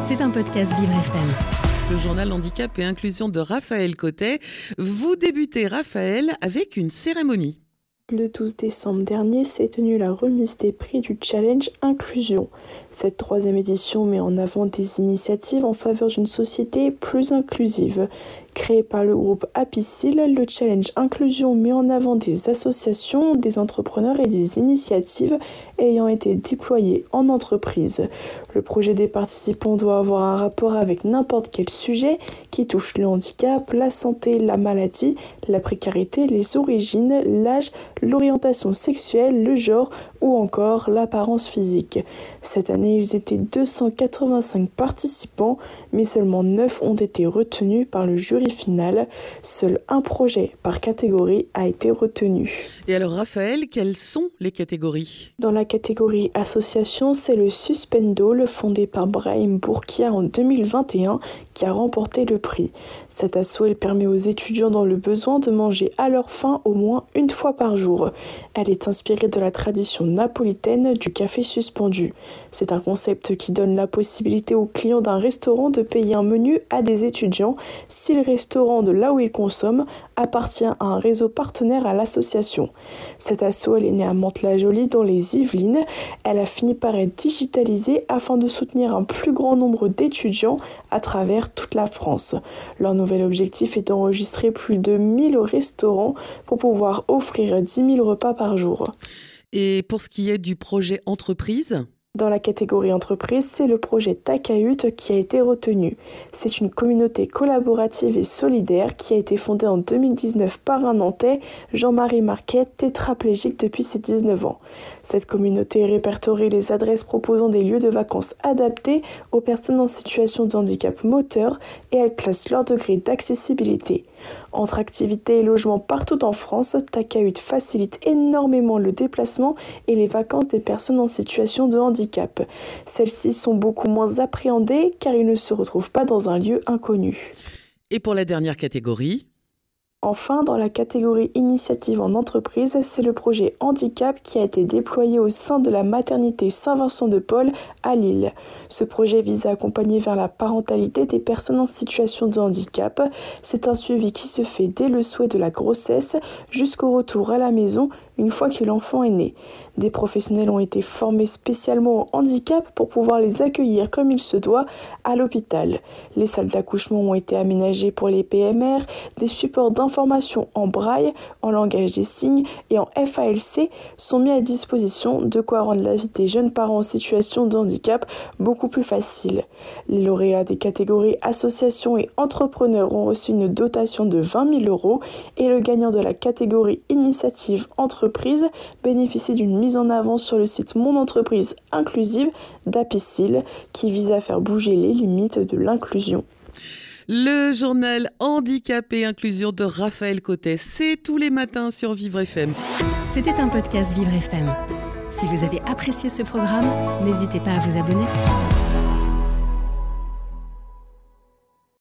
C'est un podcast Vivre FM. Le journal Handicap et Inclusion de Raphaël Cotet. Vous débutez, Raphaël, avec une cérémonie. Le 12 décembre dernier s'est tenue la remise des prix du Challenge Inclusion. Cette troisième édition met en avant des initiatives en faveur d'une société plus inclusive. Créé par le groupe Apicil, le Challenge Inclusion met en avant des associations, des entrepreneurs et des initiatives ayant été déployées en entreprise. Le projet des participants doit avoir un rapport avec n'importe quel sujet qui touche le handicap, la santé, la maladie, la précarité, les origines, l'âge, l'orientation sexuelle, le genre ou encore l'apparence physique. Cette année, ils étaient 285 participants, mais seulement 9 ont été retenus par le jury final. Seul un projet par catégorie a été retenu. Et alors, Raphaël, quelles sont les catégories? Dans la catégorie association, c'est le Suspendo, le fondé par Brahim Bourkia en 2021, qui a remporté le prix. Cet assaut permet aux étudiants dans le besoin de manger à leur faim au moins une fois par jour. Elle est inspirée de la tradition napolitaine du café suspendu. C'est un concept qui donne la possibilité aux clients d'un restaurant de payer un menu à des étudiants si le restaurant de là où ils consomment appartient à un réseau partenaire à l'association. Cet assaut est née à Mantes-la-Jolie dans les Yvelines. Elle a fini par être digitalisée afin de soutenir un plus grand nombre d'étudiants à travers toute la France. Leur nouvel objectif est d'enregistrer plus de 1000 restaurants pour pouvoir offrir 10 000 repas par jour. Et pour ce qui est du projet entreprise dans la catégorie entreprise, c'est le projet Takahut qui a été retenu. C'est une communauté collaborative et solidaire qui a été fondée en 2019 par un Nantais, Jean-Marie Marquet, tétraplégique depuis ses 19 ans. Cette communauté répertorie les adresses proposant des lieux de vacances adaptés aux personnes en situation de handicap moteur et elle classe leur degré d'accessibilité. Entre activités et logements partout en France, Takahut facilite énormément le déplacement et les vacances des personnes en situation de handicap. Celles-ci sont beaucoup moins appréhendées car ils ne se retrouvent pas dans un lieu inconnu. Et pour la dernière catégorie Enfin, dans la catégorie initiative en entreprise, c'est le projet Handicap qui a été déployé au sein de la maternité Saint-Vincent de Paul à Lille. Ce projet vise à accompagner vers la parentalité des personnes en situation de handicap. C'est un suivi qui se fait dès le souhait de la grossesse jusqu'au retour à la maison une fois que l'enfant est né. Des professionnels ont été formés spécialement au handicap pour pouvoir les accueillir comme il se doit à l'hôpital. Les salles d'accouchement ont été aménagées pour les PMR, des supports d'information en braille, en langage des signes et en FALC sont mis à disposition de quoi rendre la vie des jeunes parents en situation de handicap beaucoup plus facile. Les lauréats des catégories associations et entrepreneurs ont reçu une dotation de 20 000 euros et le gagnant de la catégorie initiative entreprise bénéficie d'une mise en avant sur le site Mon entreprise inclusive d'Apicil qui vise à faire bouger les limites de l'inclusion. Le journal Handicap et Inclusion de Raphaël Cotet, c'est tous les matins sur Vivre FM. C'était un podcast Vivre FM. Si vous avez apprécié ce programme, n'hésitez pas à vous abonner.